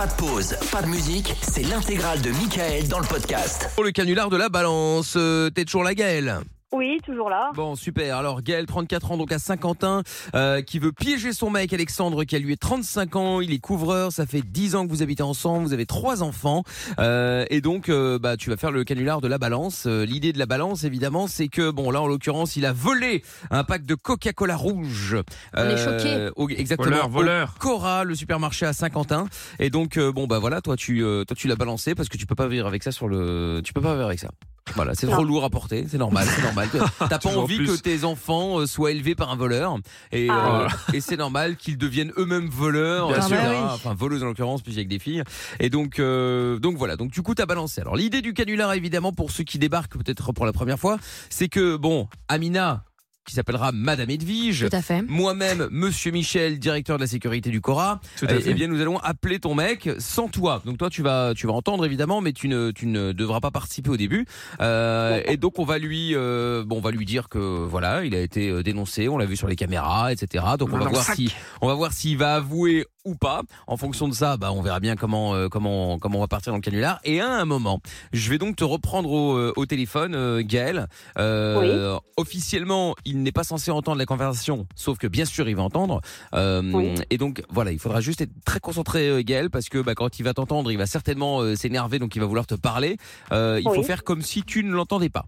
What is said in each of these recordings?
Pas de pause, pas de musique, c'est l'intégrale de Michael dans le podcast. Pour le canular de la balance, euh, t'es toujours la Gaëlle Oui, toujours là. Bon, super. Alors, Gaël, 34 ans, donc à Saint-Quentin, euh, qui veut piéger son mec Alexandre, qui a lui 35 ans. Il est couvreur. Ça fait 10 ans que vous habitez ensemble. Vous avez trois enfants. Euh, et donc, euh, bah, tu vas faire le canular de la balance. Euh, L'idée de la balance, évidemment, c'est que, bon, là, en l'occurrence, il a volé un pack de Coca-Cola rouge. On est choqués. au- exactement. Voleur, au voleur. Cora, le supermarché à Saint-Quentin. Et donc, euh, bon, bah voilà, toi, tu, euh, toi, tu l'as balancé parce que tu peux pas vivre avec ça sur le, tu peux pas vivre avec ça. Voilà, c'est trop lourd à porter, c'est normal, c'est normal. T'as pas envie plus. que tes enfants euh, soient élevés par un voleur et, Ah, euh, et c'est normal qu'ils deviennent eux-mêmes voleurs, Bien sûr. Ah bah oui. enfin voleuses en l'occurrence, puis avec des filles. Et donc, euh, donc voilà, donc du coup t'as balancé. Alors l'idée du canular évidemment pour ceux qui débarquent peut-être pour la première fois, c'est que bon, Amina qui s'appellera Madame Edwige. Tout à fait. Moi-même, Monsieur Michel, directeur de la sécurité du Cora, Tout à eh- fait. eh bien, nous allons appeler ton mec sans toi. Donc toi, tu vas, tu vas entendre évidemment, mais tu ne, tu ne devras pas participer au début. Euh, et donc on va lui, euh, bon, on va lui dire que voilà, il a été euh, dénoncé, on l'a vu sur les caméras, etc. Donc on va voir si, on va voir s'il va avouer ou pas. En fonction de ça, bah, on verra bien comment, euh, comment, comment on va partir dans le canular. Et à un moment, je vais donc te reprendre au, euh, au téléphone, euh, Gaël. Euh, Officiellement, il n'est pas censé entendre la conversation, sauf que bien sûr, il va entendre. Euh, Oui. Et donc voilà, il faudra juste être très concentré, euh, Gaël, parce que bah, quand il va t'entendre, il va certainement s'énerver, donc il va vouloir te parler. Euh, il faut Oui. faire comme si tu ne l'entendais pas.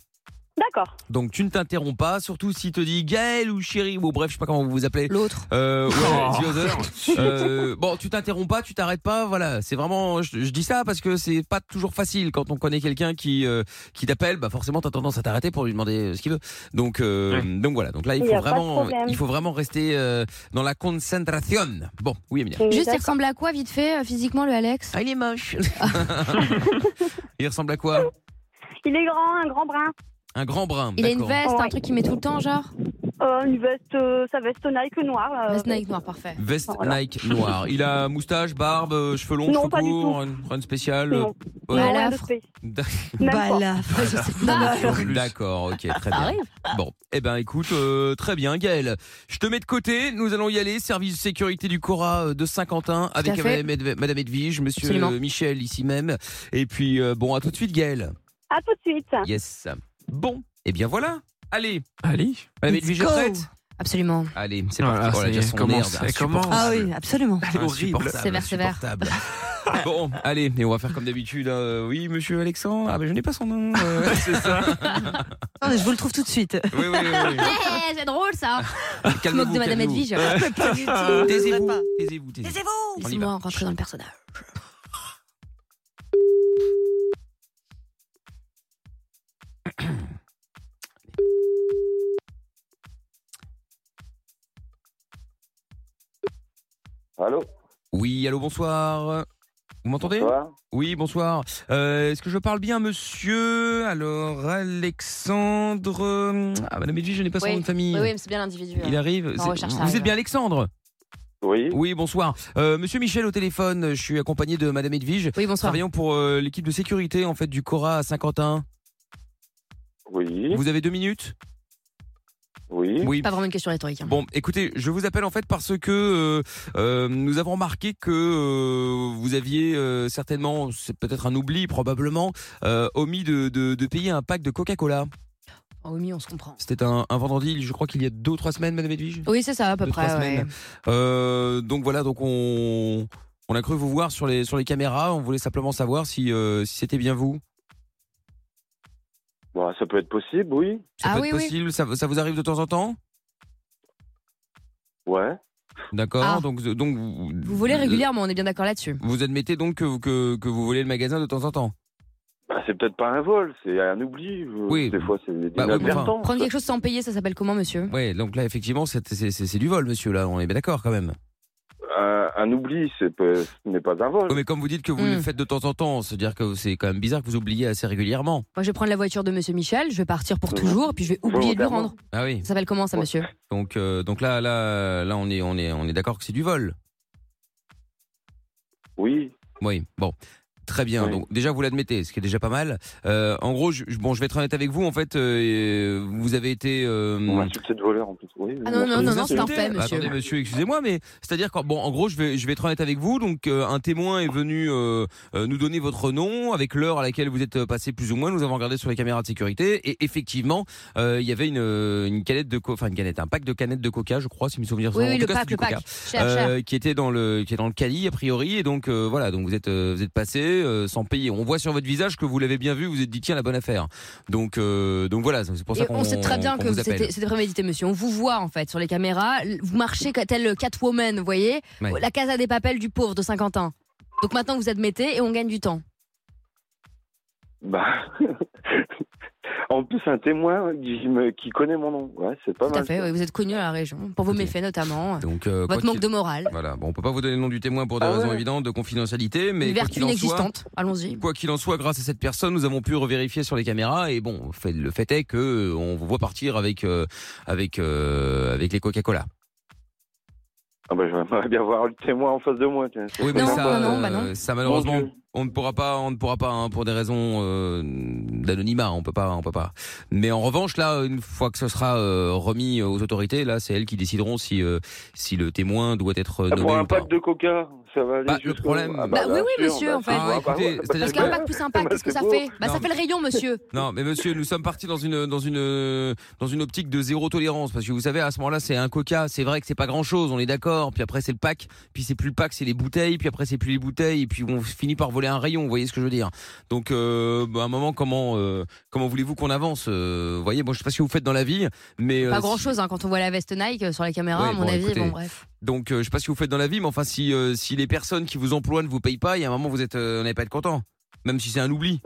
D'accord. Donc tu ne t'interromps pas, surtout s'il te dit Gaël ou chérie, ou bref, je sais pas comment vous vous appelez. L'autre. Euh, ouais, Oh. the other. Euh, bon, tu t'interromps pas, tu t'arrêtes pas, voilà. C'est vraiment, je, je dis ça parce que c'est pas toujours facile quand on connaît quelqu'un qui euh, qui t'appelle. Bah forcément, t'as tendance à t'arrêter pour lui demander euh, ce qu'il veut. Donc euh, Ouais. donc voilà. Donc là, il faut vraiment, il faut vraiment rester euh, dans la concentration. Bon, oui, Emilia. Juste, il ressemble à quoi, vite fait, physiquement, le Alex? Ah, il est moche. il ressemble à quoi? Il est grand, un grand brun. Un grand brun. Il a une veste, un truc qu'il met tout le temps, genre Euh, une veste, euh, sa veste Nike noire. là. Veste Nike noir, parfait. Veste Voilà. Nike noire. Il a moustache, barbe, euh, cheveux longs, Non, cheveux pas du courts, une, une spéciale. Non, Ouais. non, Bah, rien de l'affre. spé. D'ac- Même Bah pas. là, je sais pas. D'accord, ok, très bien. Bon, eh ben écoute, euh, très bien, Gaël. Je te mets de côté. Nous allons y aller. Service de sécurité du Cora euh, de Saint-Quentin avec à fait. Madame Ed- Madame Edwige, Monsieur Absolument. euh, Michel ici même. Et puis euh, bon, à tout de suite, Gaël. À tout de suite. Yes. Bon, eh bien voilà. Allez, Allez. Madame Let's Edwige est go. prête. Absolument. Allez, c'est Voilà, parti. Oh, ça elle a y déjà est, son commence, elle commence. Ah oui, absolument. horrible. Insupportable, Sévère, sévère. bon, allez, et on va faire comme d'habitude. euh, oui, Monsieur Alexandre. Ah, mais je n'ai pas son nom. euh, C'est ça. Attendez, je vous le trouve tout de suite. oui, oui, oui. Eh, c'est drôle ça. oui. Je me moque de Madame. Edwige. Taisez-vous, Pas. taisez-vous, taisez-vous. Laissez-moi rentrer dans le personnage. Allô? Oui, allô, bonsoir. Vous m'entendez? Bonsoir. Oui, bonsoir. Euh, Est-ce que je parle bien, monsieur? Alors, Alexandre. euh, Ah, madame Edwige, je n'ai pas son Oui. nom de famille. Oui, oui, mais c'est bien l'individu. Il hein. arrive. Recherche, ça Vous arrive. êtes bien Alexandre? Oui. Oui, bonsoir. Euh, monsieur Michel au téléphone, je suis accompagné de madame Edwige. Oui, bonsoir. Travaillons pour euh, l'équipe de sécurité en fait du Cora à Saint-Quentin. Oui. Vous avez deux minutes? Oui. Oui. Pas vraiment une question rhétorique. hein. Bon, écoutez, je vous appelle en fait parce que euh, euh, nous avons remarqué que euh, vous aviez euh, certainement, c'est peut-être un oubli probablement, euh, omis de, de, de payer un pack de Coca-Cola. Oh, oui, on se comprend. C'était un, un vendredi, je crois qu'il y a deux ou trois semaines, Madame Edwige? Oui, c'est ça, à peu Deux, près. trois ouais. semaines. Euh, donc voilà, donc on on a cru vous voir sur les sur les caméras. On voulait simplement savoir si euh, si c'était bien vous. Bon, ça peut être possible, oui. Ça Ah peut oui, être oui. possible. Ça, ça vous arrive de temps en temps? Ouais. D'accord. Ah. Donc donc vous, Vous volez régulièrement, on est bien d'accord là-dessus. Vous admettez donc que, que que vous volez le magasin de temps en temps? Bah, c'est peut-être pas un vol, c'est un oubli. Oui. Des fois, c'est Bah, oui, inadvertant. Prendre quelque chose sans payer, ça s'appelle comment, monsieur? Ouais, donc là effectivement c'est du vol, monsieur. Là, on est bien d'accord quand même. Un, un oubli, c'est pas- ce n'est pas un vol. Mais comme vous dites que vous Hmm. le faites de temps en temps, c'est-à-dire que c'est quand même bizarre que vous oubliez assez régulièrement. Moi, je vais prendre la voiture de monsieur Michel, je vais partir pour toujours, et puis je vais oublier de lui rendre. Ah oui. Ça s'appelle comment, ça, monsieur? Donc euh, donc là là là on est on est on est d'accord que c'est du vol? Oui. Oui. Bon. Très bien. Oui. Donc déjà vous l'admettez, ce qui est déjà pas mal. Euh, en gros, je, bon, je vais être honnête avec vous. En fait, euh, vous avez été. euh, On m'a insulté de voleur en plus. Oui, Ah non, non, non, non, c'est un insultez fait, Bah, monsieur. attendez, monsieur, excusez-moi, mais c'est-à-dire que bon, en gros, je vais, je vais être honnête avec vous. Donc, euh, un témoin est venu euh, euh, nous donner votre nom avec l'heure à laquelle vous êtes passé plus ou moins. Nous avons regardé sur les caméras de sécurité et effectivement, euh, il y avait une, une canette de, co- enfin une canette, un pack de canettes de Coca, je crois, si mes souvenirs sont Oui, oui, le cas, pack, le du Coca. pack. Cher, cher. Euh, qui était dans le qui est dans le caddie a priori et donc euh, voilà donc vous êtes euh, vous êtes passé euh, sans payer on voit sur votre visage que vous l'avez bien vu vous vous êtes dit tiens la bonne affaire donc euh, donc voilà c'est pour ça qu'on on sait très bien qu'on que c'était prémédité, monsieur. On vous voit en fait sur les caméras. Vous marchez tel Catwoman, vous voyez, Ouais. la casa des papels du pauvre de Saint-Quentin. Donc maintenant vous admettez et on gagne du temps. Bah. en plus, un témoin qui, me- qui connaît mon nom. Ouais, c'est pas Tout mal. à fait. oui, vous êtes connu à la région pour vos méfaits notamment. donc euh, quoi Votre manque qu'il- de morale. voilà bon on peut pas vous donner le nom du témoin pour des Ah raisons ouais. évidentes de confidentialité mais Une vertu qu'il en soit inexistante. Allons-y. Quoi qu'il en soit, grâce à cette personne, nous avons pu revérifier sur les caméras et bon, fait- le fait est que euh, on vous voit partir avec euh, avec euh, avec les Coca-Cola. Ah bah, j'aimerais bien voir le témoin en face de moi. tiens. Oui, mais Non, ça, non, non, bah non. ça malheureusement, on ne pourra pas, on ne pourra pas, hein, pour des raisons euh, d'anonymat, on peut pas, on peut pas. Mais en revanche, là, une fois que ce sera euh, remis aux autorités, là, c'est elles qui décideront si euh, si le témoin doit être Ah, nommé pour un ou pas. pack de coca, ça va aller Bah, le problème- Ah, Bah oui, bien oui, sûr, monsieur, bah, en fait. Ah, bah, écoutez, bah, Parce qu'un pack plus un pack, Bah, qu'est-ce que ça fait Bah ça fait le rayon, monsieur. Non, mais monsieur, nous sommes partis dans une dans une dans une optique de zéro tolérance parce que vous savez à ce moment-là, c'est un Coca, c'est vrai que c'est pas grand-chose, on est d'accord. Puis après c'est le pack, puis c'est plus le pack, c'est les bouteilles, puis après c'est plus les bouteilles, et puis on finit par voler un rayon. Vous voyez ce que je veux dire Donc euh, bah, à un moment, comment euh, comment voulez-vous qu'on avance Euh, Vous voyez, bon, je sais pas ce que vous faites dans la vie, mais Pas si- grand chose quand on voit la veste Nike sur les caméras, Ouais, à mon bon, avis. écoutez. Bon, bref. Donc euh, je sais pas ce que vous faites dans la vie, mais enfin si euh, si les personnes qui vous emploient ne vous payent pas, il y a un moment vous êtes euh, n'allez pas être content, même si c'est un oubli.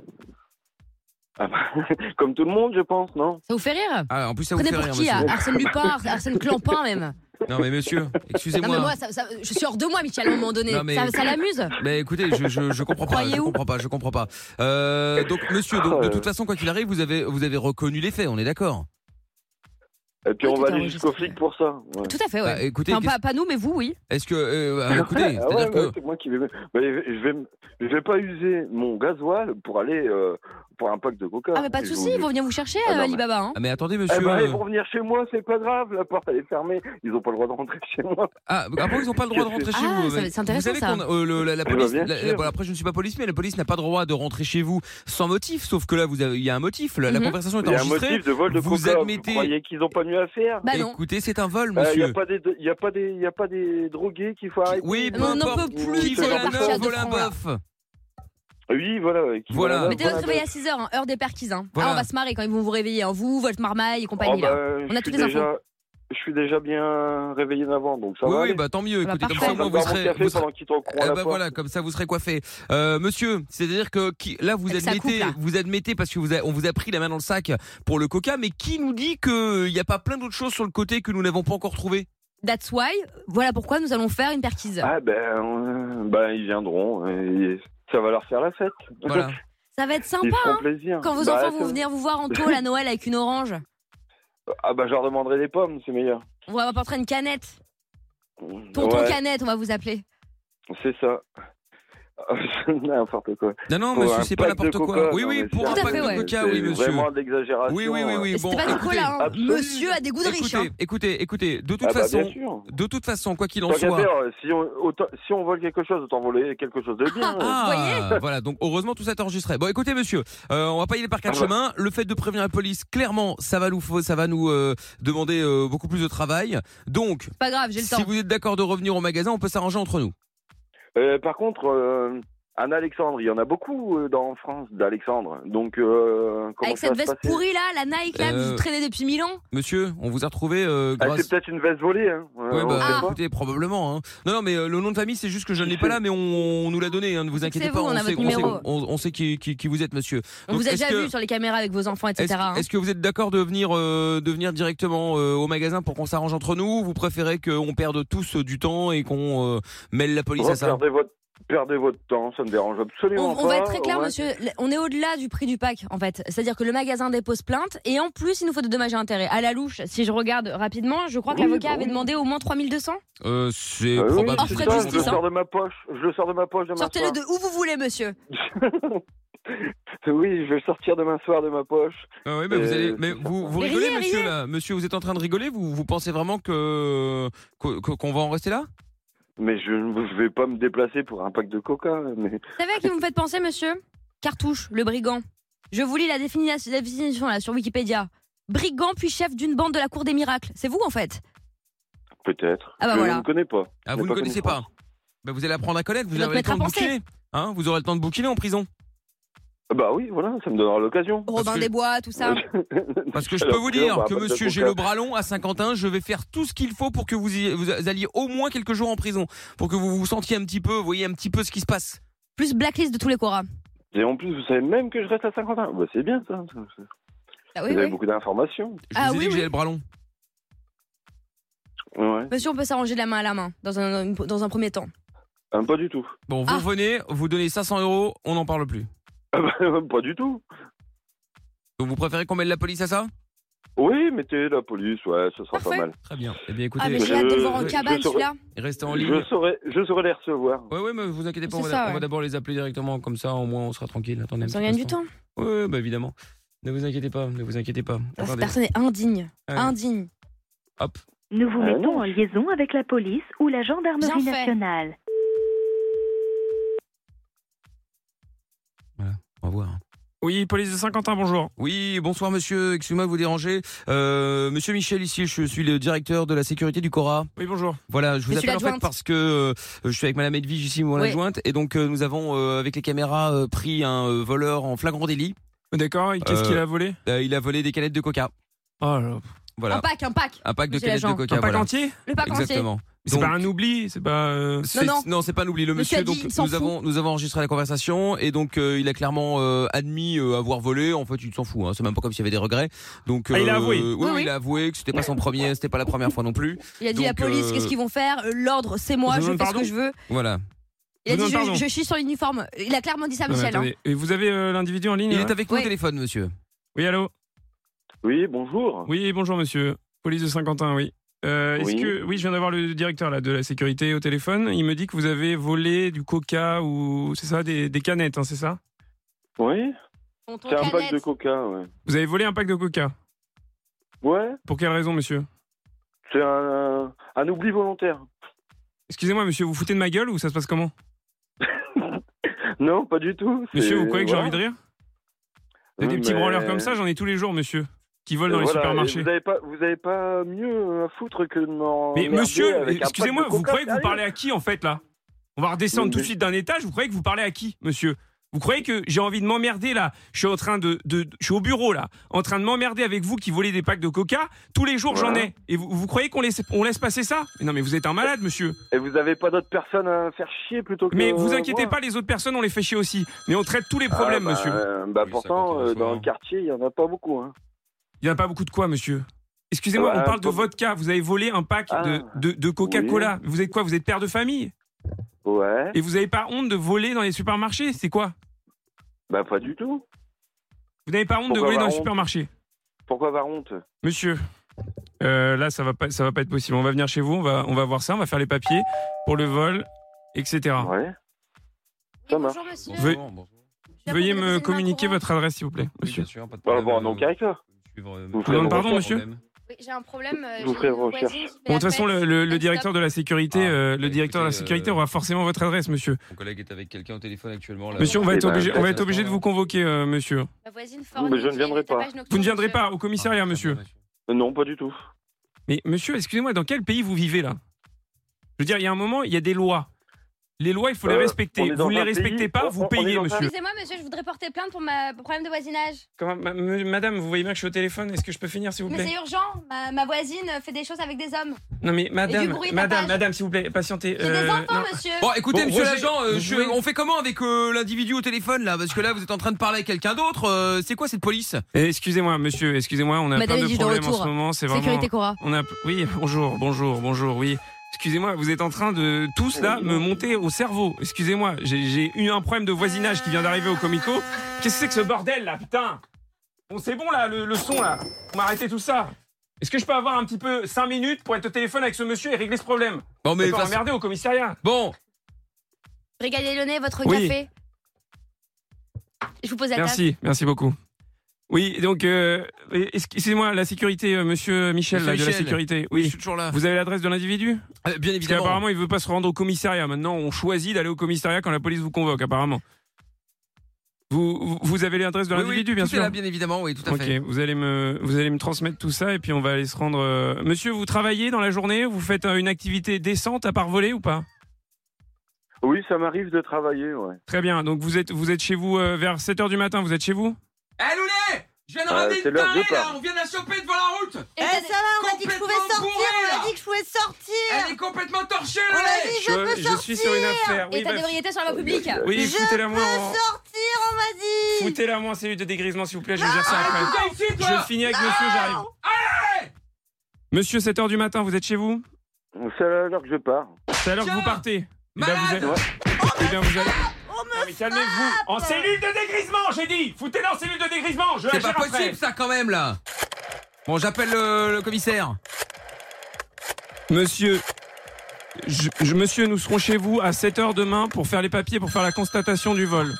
Ah, bah, Comme tout le monde, je pense, non? Ça vous fait rire? Ah, en plus ça vous Prenez fait pour rire, qui? monsieur. Arsène Lupin, Ars- Arsène Clampin même. Non mais monsieur, Non excusez-moi. mais moi, ça- ça- je suis hors de moi, Michel, à un moment donné. Non, mais- Ça, ça l'amuse Mais écoutez, je, je, je comprends pas, je comprends pas, je comprends pas. Euh, donc monsieur, donc, de toute façon quoi qu'il arrive, vous avez vous avez reconnu les faits, on est d'accord? Et puis Oui, on va aller jusqu'au flic pour ça. ouais. Tout à fait, ouais. Bah, écoutez, Enfin, pas, pas nous, mais vous, oui. est-ce que euh, ah, écoutez, Ah c'est-à-dire ouais, que moi qui vais. bah, je vais, je vais pas user mon gasoil pour aller euh, pour un pack de coca. Ah, mais pas de souci, ils vont venir vous chercher, Ah, non, euh, mais- Alibaba. Hein. Ah mais attendez Eh monsieur. ben, euh, ils vont venir chez moi, c'est pas grave, la porte elle est fermée, ils ont pas le droit de rentrer chez moi. Ah, ah bon, ils ont pas le droit de rentrer chez Ah, vous. c'est intéressant, vous savez ça. euh, le- la, la Eh ben, police, la- bon, après je ne suis pas police, mais la police n'a pas le droit de rentrer chez vous sans motif, sauf que là vous il y a un motif. La, Mhm. conversation est Il y a un enregistrée. motif de vol de vous coca. admettez- Vous croyez qu'ils ont pas mieux à faire Bah non. Écoutez, c'est un vol, Euh, monsieur. a pas des, il y a pas des, y a pas des drogués qu'il faut arrêter. Oui, peu Mais on n'en peut plus Qui vole un œuf, vole bœuf. Oui, voilà. Voilà. voilà, Mettez voilà, votre réveil à 6h, hein, heure des perquises. Hein. Voilà. Ah, on va se marrer quand ils vont vous réveiller. hein. Vous, votre marmaille et Oh, compagnie. bah, là. On a toutes les déjà, je suis déjà bien réveillé d'avant, donc ça Oui, va. oui, aller. bah tant mieux. bah, Écoutez, comme ça, au moins, vous serez, vous serez- Eh ben porte. voilà, comme ça vous serez coiffé. Euh, monsieur, c'est-à-dire que qui, là vous Avec admettez, coupe, là. vous admettez parce que vous a- on vous a pris la main dans le sac pour le coca, mais qui nous dit que il n'y a pas plein d'autres choses sur le côté que nous n'avons pas encore trouvé That's why. Voilà pourquoi nous allons faire une perquise. Ah ben, euh, ben ils viendront et ça va leur faire la fête. Voilà. Ça va être sympa, hein. plaisir. Quand vos Bah, enfants vont venir vous voir en tôle à Noël avec une orange. Ah ben, je leur demanderai des pommes, c'est meilleur. On va apporter une canette. Tonton Ouais, canette, on va vous appeler. c'est ça. N'importe quoi. Non, non, monsieur, c'est pas n'importe quoi. Coca, Oui, oui, pour un pack de coca, oui, monsieur. Vraiment. Oui, oui, oui, oui. Et bon, pas du écoutez, cola, hein. Monsieur a des goûts de riche. Écoutez, hein. écoutez, écoutez, de toute Ah bah, façon, de toute façon, quoi qu'il en soit. si on, autant- si on vole quelque chose, autant voler quelque chose de bien. Ah, voilà. Donc heureusement tout ça est enregistré. Bon, écoutez, monsieur, euh, on va pas y aller par quatre Ah bah. chemins. Le fait de prévenir la police, clairement, ça va nous, ça va nous euh, demander euh, beaucoup plus de travail. Donc, pas grave, j'ai le si vous êtes d'accord de revenir au magasin, on peut s'arranger entre nous. Euh, par contre, euh, un Alexandre, il y en a beaucoup euh, dans France d'Alexandre. Donc, euh, comment Avec ça cette va se veste passer pourrie là, la Nike là, que Euh, vous traînez depuis mille ans. Monsieur, on vous a retrouvé euh, Ah, grâce. C'est peut-être une veste volée. Hein. Euh, Ouais, on bah, sait pas. écoutez, probablement. Hein. Non, non, mais euh, le nom de famille, c'est juste que je ne l'ai pas là, mais on, on nous l'a donné. Hein, ne vous inquiétez C'est pas. vous, on a sait, votre on, sait, numéro. on- on sait qui, qui, qui vous êtes, monsieur. On Donc, vous a est-ce déjà que- vu sur les caméras avec vos enfants, Est-ce etc. hein. est-ce que vous êtes d'accord de venir, euh, de venir directement euh, au magasin pour qu'on s'arrange entre nous Vous préférez qu'on perde tous euh, du temps et qu'on euh, mêle la police à ça? Regardez votre, perdez votre temps, ça me dérange On, absolument pas. on va être très clair, Ouais. monsieur. On est au-delà du prix du pack, en fait. C'est-à-dire que le magasin dépose plainte et en plus, il nous faut de dommages et intérêts. À la louche, si je regarde rapidement, je crois que l'avocat bah avait oui. demandé au moins 3200. Euh, c'est Euh, oui, probable. ça, je le hein. sors de ma poche. Je le sors de ma poche demain Sortez-le soir. de où vous voulez, monsieur. oui, je vais le sortir demain soir de ma poche. Ah oui, mais vous allez, mais vous, rigolez, riez, monsieur riez. là, monsieur, vous êtes en train de rigoler. Vous, vous pensez vraiment que- qu'on va en rester là? Mais je ne vais pas me déplacer pour un pack de coca. Mais... Vous savez à qui vous me faites penser, monsieur? Cartouche, le brigand. Je vous lis la définition, la définition là, sur Wikipédia. Brigand puis chef d'une bande de la cour des miracles. C'est vous, en fait? Peut-être. Ah bah je voilà. ne connais pas. Ah, vous ne connaissez pas. Ben, Vous allez apprendre à connaître. Vous notre aurez le temps de bouquiner. Hein? Vous aurez le temps de bouquiner en prison. Ah Bah oui, voilà, ça me donnera l'occasion. Robin que- des Bois, tout ça. Parce que je Alors, peux vous dire que monsieur, j'ai le bras long à Saint-Quentin. Je vais faire tout ce qu'il faut pour que vous, y- vous alliez au moins quelques jours en prison. Pour que vous vous sentiez un petit peu, vous voyez un petit peu ce qui se passe. Plus blacklist de tous les Cora. Et en plus, vous savez même que je reste à 50 ans. Bah, c'est bien ça. Ah vous oui, avez oui. beaucoup d'informations. Je Ah vous ai oui, dit que oui. j'ai le bras long. Ouais. Monsieur, on peut s'arranger de la main à la main, dans un, dans un premier temps. Ah, pas du tout. Bon, vous Ah. revenez, vous donnez 500 euros, on n'en parle plus. Pas du tout. Donc vous préférez qu'on mette la police à ça? Oui, mettez la police, ouais, ce sera Parfait. pas mal. Très bien. Eh bien écoutez, Ah, mais je- j'ai hâte de le voir en je- cabane, je saurais- celui-là. restez en Je ligne. saurais, je saurais les recevoir. Ouais, ouais, mais vous inquiétez pas, on va, ça, on ouais. va d'abord les appeler directement, comme ça au moins on sera tranquille. Attendez petit gagne du temps. Ouais, bah évidemment. Ne vous inquiétez pas, ne vous inquiétez pas. Ah, Cette Attendez. personne est indigne. Indigne. Hop. Nous vous Ah mettons non. en liaison avec la police ou la gendarmerie fait. Oui, police de Saint-Quentin, bonjour. Oui, bonsoir monsieur, excusez-moi de vous déranger. Euh, monsieur Michel ici, je suis le directeur de la sécurité du Cora. Oui, bonjour. Voilà, je vous Je appelle en fait parce que euh, je suis avec madame Edwige ici, mon Oui. adjointe, et donc euh, nous avons euh, avec les caméras euh, pris un euh, voleur en flagrant délit. D'accord, et qu'est-ce Euh, qu'il a volé Euh, il a volé des canettes de coca. Oh là. Voilà. Un pack, un pack. Un pack de canettes de coca. Un pack voilà. entier Le pack entier. C'est pas un oubli, c'est pas... euh, c'est- non. c'est pas un oubli. Le Monsieur dit, donc nous fout. avons nous avons enregistré la conversation et donc euh, il a clairement euh, admis euh, avoir volé. En fait, il s'en fout. Hein. C'est même pas comme s'il y avait des regrets. Donc Ah, il a avoué. oui, Oui, oui, oui. il a avoué que c'était pas son premier, c'était pas la première fois non plus. Il a dit la police, euh, qu'est-ce qu'ils vont faire? L'ordre, c'est moi, Je fais ce que je veux. Voilà. Il a dit je, je chie sur l'uniforme. Il a clairement dit ça, non, Michel. hein. Et vous avez euh, l'individu en ligne Il est avec nous au téléphone, monsieur. Oui, allô? Oui, bonjour. Oui, bonjour monsieur. Police de Saint-Quentin, oui. Euh, Est-ce Oui. que oui, je viens d'avoir le directeur là de la sécurité au téléphone. Il me dit que vous avez volé du coca ou c'est ça des, des canettes, hein, c'est ça? Oui, c'est un pack de coca, ouais. Vous avez volé un pack de coca? Ouais, Pour quelle raison, monsieur? C'est un, un oubli volontaire. Excusez-moi, monsieur, vous foutez de ma gueule ou ça se passe comment? Non, pas du tout. Monsieur, vous croyez que j'ai envie de rire? Des, des petits Mais- branleurs comme ça, j'en ai tous les jours, monsieur, qui volent dans les Voilà, supermarchés. Vous avez pas, vous avez pas mieux à foutre que de m'en Mais monsieur, excusez-moi, vous croyez que vous parlez à qui en fait là? On va redescendre Mais- tout de suite d'un étage, vous croyez que vous parlez à qui, monsieur? Vous croyez que j'ai envie de m'emmerder là? Je suis en train de, de- je suis au bureau là, en train de m'emmerder avec vous qui volez des packs de coca. Tous les jours j'en ai. Et vous, vous croyez qu'on laisse, on laisse passer ça? Mais non mais vous êtes un malade, monsieur. Et vous avez pas d'autres personnes à faire chier plutôt que Mais vous inquiétez moi pas, les autres personnes on les fait chier aussi. Mais on traite tous les problèmes, Ah, bah, monsieur. euh, bah Oui, pourtant, euh, dans le quartier, il y en a pas beaucoup. Hein. Il y en a pas beaucoup de quoi, monsieur Excusez-moi, Ah on parle de vodka. Vous avez volé un pack Ah, de, de, de Coca-Cola. Vous êtes quoi Vous êtes père de famille? Ouais. Et vous avez pas honte de voler dans les supermarchés? C'est quoi? Bah pas du tout. Vous n'avez pas honte de voler dans les supermarchés? Pourquoi avoir honte? Monsieur, euh, là ça va pas, ça va pas être possible. On va venir chez vous, on va, on va voir ça, on va faire les papiers pour le vol, etc. Ouais. Oui, Ça marche. bonjour, monsieur. Veuillez- me communiquer votre adresse, s'il vous plaît, Oui, monsieur. bien sûr, pas de problème. bon, donc avec ça. Suivre, euh, Vous ferez pardon, monsieur. Oui, j'ai un problème. euh, Vous ferez fait Bon, de toute façon, le, le- le Elle directeur de la sécurité, Ah, euh, le directeur de la sécurité euh, aura forcément votre adresse, monsieur. Mon collègue est avec quelqu'un au téléphone actuellement. Là. Monsieur, on va Eh être ben, obligé, on va être ça obligé de vous convoquer, euh, monsieur. Ma voisine Mais je ne viendrai pas. Vous ne viendrez pas au commissariat, Ah, monsieur. Non, pas du tout. Mais monsieur, excusez-moi, dans quel pays vous vivez là? Je veux dire, il y a un moment, il y a des lois. Les lois, il faut les Euh, respecter. Vous ne les respectez pays- pas, on- vous payez, monsieur. Excusez-moi, monsieur, je voudrais porter plainte pour ma problème de voisinage. Comment- ma- me- madame, vous voyez bien que je suis au téléphone. Est-ce que je peux finir, s'il vous Mais plaît c'est urgent. Ma, ma voisine fait des choses avec des hommes. Non, mais madame, bruit, madame, madame, s'il vous plaît, patientez. J'ai des Euh, enfants, non. monsieur. Bon, écoutez, Bon, monsieur l'agent, euh, pouvez- on fait comment avec euh, l'individu au téléphone là? Parce que là, vous êtes en train de parler avec quelqu'un d'autre. euh, c'est quoi cette police? Eh, Excusez-moi, monsieur, excusez-moi, on a Madame plein de problèmes en ce moment. C'est vraiment. Sécurité Cora. On a. Oui, bonjour, bonjour, bonjour, oui. Excusez-moi, vous êtes en train de tous là me monter au cerveau. Excusez-moi, j'ai eu un problème de voisinage qui vient d'arriver au Comico. Qu'est-ce que c'est que ce bordel là, putain? Bon, c'est bon là, le, le son là. Vous m'arrêtez tout ça. Est-ce que je peux avoir un petit peu 5 minutes pour être au téléphone avec ce monsieur et régler ce problème? Bon, mais façon- emmerder au commissariat. Bon, Régalez le nez, votre Oui. café. Je vous pose la table. Merci, merci beaucoup. Oui, donc, euh, excusez-moi, la sécurité, euh, monsieur Michel, Monsieur là, de la sécurité. je Oui. suis toujours là. Vous avez l'adresse de l'individu? Euh, Bien Parce évidemment. qu'apparemment, il veut pas se rendre au commissariat. Maintenant, on choisit d'aller au commissariat quand la police vous convoque, apparemment. Vous, avez l'adresse de Oui, oui, l'individu, bien tout est sûr là, bien évidemment, oui, tout à Ok, fait. vous allez me vous allez me transmettre tout ça et puis on va aller se rendre. euh, Monsieur, vous travaillez dans la journée? Vous faites une activité décente à part voler ou pas? Oui, ça m'arrive de travailler, ouais. Très bien. Donc vous êtes vous êtes chez vous euh, vers 7 h du matin. Vous êtes chez vous? Eh Loulet Je viens de Euh, ramener c'est une tarée je là, on vient de la choper devant la route Eh, ça va, on m'a dit que je pouvais sortir, bourré, on m'a dit que je pouvais sortir. Elle est complètement torchée On là m'a dit que je peux je sortir. suis sur une affaire. Oui, État bah, d'ébriété sur la voie publique. oui je foutez-la moi peux en sortir, on m'a dit. foutez-la moi en cellule de dégrisement s'il vous plaît. Je vais gérer ça Ah, après. ici, toi Je finis avec monsieur, j'arrive. Monsieur, 7 h du matin, vous êtes chez vous? C'est à l'heure que je pars. C'est à l'heure que vous partez. Eh ben, vous malade. êtes- Eh bien, vous allez. Mais calmez-vous. En cellule de dégrisement, j'ai dit. Foutez-la en cellule de dégrisement. Je C'est pas après. possible ça quand même là Bon, j'appelle le, le commissaire. Monsieur, je, je- monsieur, nous serons chez vous à 7h demain pour faire les papiers, pour faire la constatation du vol.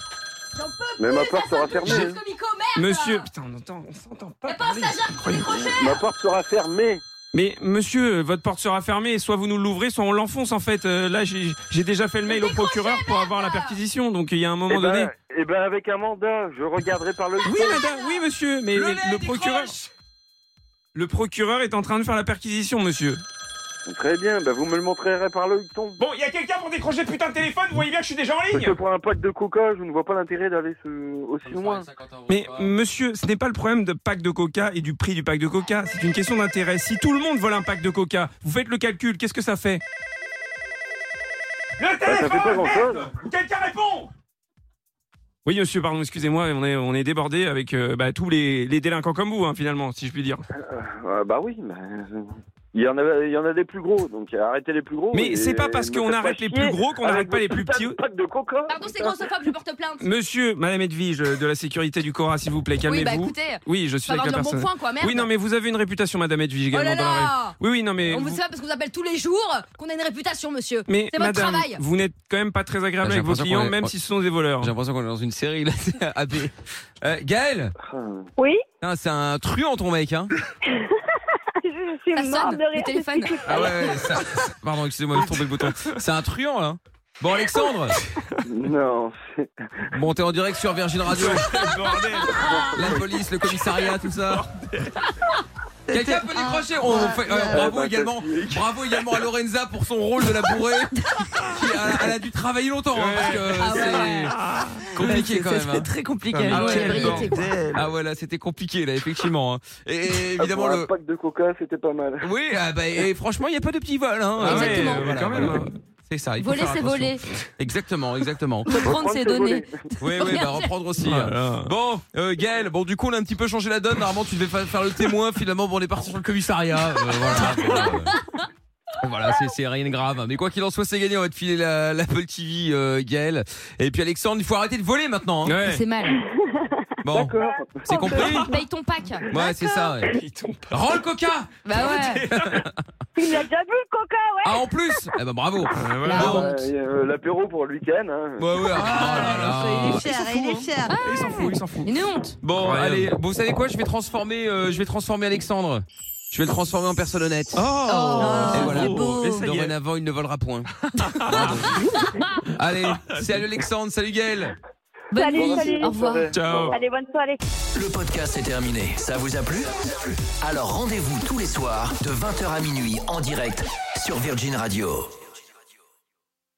Mais ma porte sera fermée. Comico, merde Monsieur, putain, on entend, on s'entend pas. Y'a pas un parler. stagiaire pour décrocher Ma porte sera fermée. Mais monsieur, votre porte sera fermée soit vous nous l'ouvrez, soit on l'enfonce en fait. Euh, là, j'ai j'ai déjà fait le mail au procureur pour avoir la perquisition, donc il y a un moment Eh donné. ben, eh ben, avec un mandat, je regarderai par le. Oui, madame, oui, monsieur, mais Le procureur, le procureur est en train de faire la perquisition, monsieur. Très bien, ben, vous me le montrerez par le ton. Bon, il y a quelqu'un pour décrocher le putain de téléphone. Vous voyez bien que je suis déjà en Parce ligne. que pour un pack de coca, je ne vois pas l'intérêt d'aller ce- aussi loin. Mais monsieur, ce n'est pas le problème de pack de coca et du prix du pack de coca, c'est une question d'intérêt. Si tout le monde vole un pack de coca, vous faites le calcul, qu'est-ce que ça fait? Le Bah, merde Quelqu'un répond Oui monsieur, pardon, excusez-moi, on est, on est débordé avec euh, bah, tous les, les délinquants comme vous, hein, finalement, si je puis dire. Euh, bah oui, mais euh, il y en a, il y en a des plus gros, donc arrêtez les plus gros. Mais c'est pas parce qu'on arrête les plus gros qu'on n'arrête pas les plus petits. de pack de coca. Pardon, c'est grossophobe, je porte plainte. Monsieur, Madame Edwige euh, de la sécurité du Cora, s'il vous plaît, Oui, calmez-vous. bah écoutez, Oui, je suis avec la dire bon personne. point, quoi, merde. Oui, non, mais vous avez une réputation, Madame Edwige, Oh également là dans la rue. là Oui, oui, non, mais. On vous- sait pas parce qu'on vous appelle tous les jours qu'on a une réputation, monsieur. Mais C'est votre madame, travail. vous n'êtes quand même pas très agréable avec vos clients, est- même si ce sont des voleurs. J'ai l'impression qu'on est dans une série là, c'est. Euh, Gaël Oui, C'est un truand ton mec hein je suis Ça morte sonne, de rire. le téléphone. Ah ouais, ouais ça- Pardon, excusez-moi, j'ai trompé le bouton. C'est un truand là Bon Alexandre Non, c'est- Bon t'es en direct sur Virgin Radio, Bordel. la police, le commissariat, tout ça Quelqu'un peut décrocher On fait- euh, Ah, Bravo également. Bravo également à Lorenza pour son rôle de la bourrée qui a- Elle a dû travailler longtemps hein, parce que Ah ouais. c'est compliqué quand même C'était hein. très compliqué. Ah ouais. Ah ouais là c'était compliqué là effectivement hein. Et, et Ah, évidemment pour le... un pack de coca, c'était pas mal. Oui, ah bah, et franchement, il n'y a pas de petits vols. Hein. Ah Exactement. Voilà, quand même. C'est ça. Il faut Voler, faire c'est attention. voler. Exactement, exactement. Prendre Reprendre, ses c'est données. Oui, oui, bah reprendre aussi. Bon, euh, Gaël, bon, du coup, on a un petit peu changé la donne. Normalement, tu devais fa- faire le témoin. Finalement, bon, on est parti sur le commissariat. Euh, voilà. Bon, euh, Voilà, c'est- c'est rien de grave. Mais quoi qu'il en soit, c'est gagné. On va te filer la- l'Apple TV, euh, Gaël. Et puis Alexandre, il faut arrêter de voler maintenant. hein. Ouais. C'est mal. Bon, D'accord. c'est compris Paye ton pack. Ouais, c'est ça. ouais. Rends le coca Bah ouais. Il a déjà bu le coca, ouais. Ah, en plus Eh ben, bravo voilà. La Bon. honte. Euh, L'apéro pour le week-end. Hein. Ouais, ouais. Ah, oh là là. il est fier, il est fier. Il s'en fout, il s'en fout. Une honte. Bon, allez, bon, vous savez quoi? Je vais transformer, euh, je vais transformer Alexandre. Je vais le transformer en personne honnête. Oh, Et voilà. beau. Et ça est. Dorénavant, il ne volera point. Allez, salut Alexandre, salut Gaël. Bonne Salut, nuit. salut. Au revoir. Ciao. Allez, bonne soirée. Le podcast est terminé. Ça vous a plu? Alors rendez-vous tous les soirs de 20h à minuit en direct sur Virgin Radio.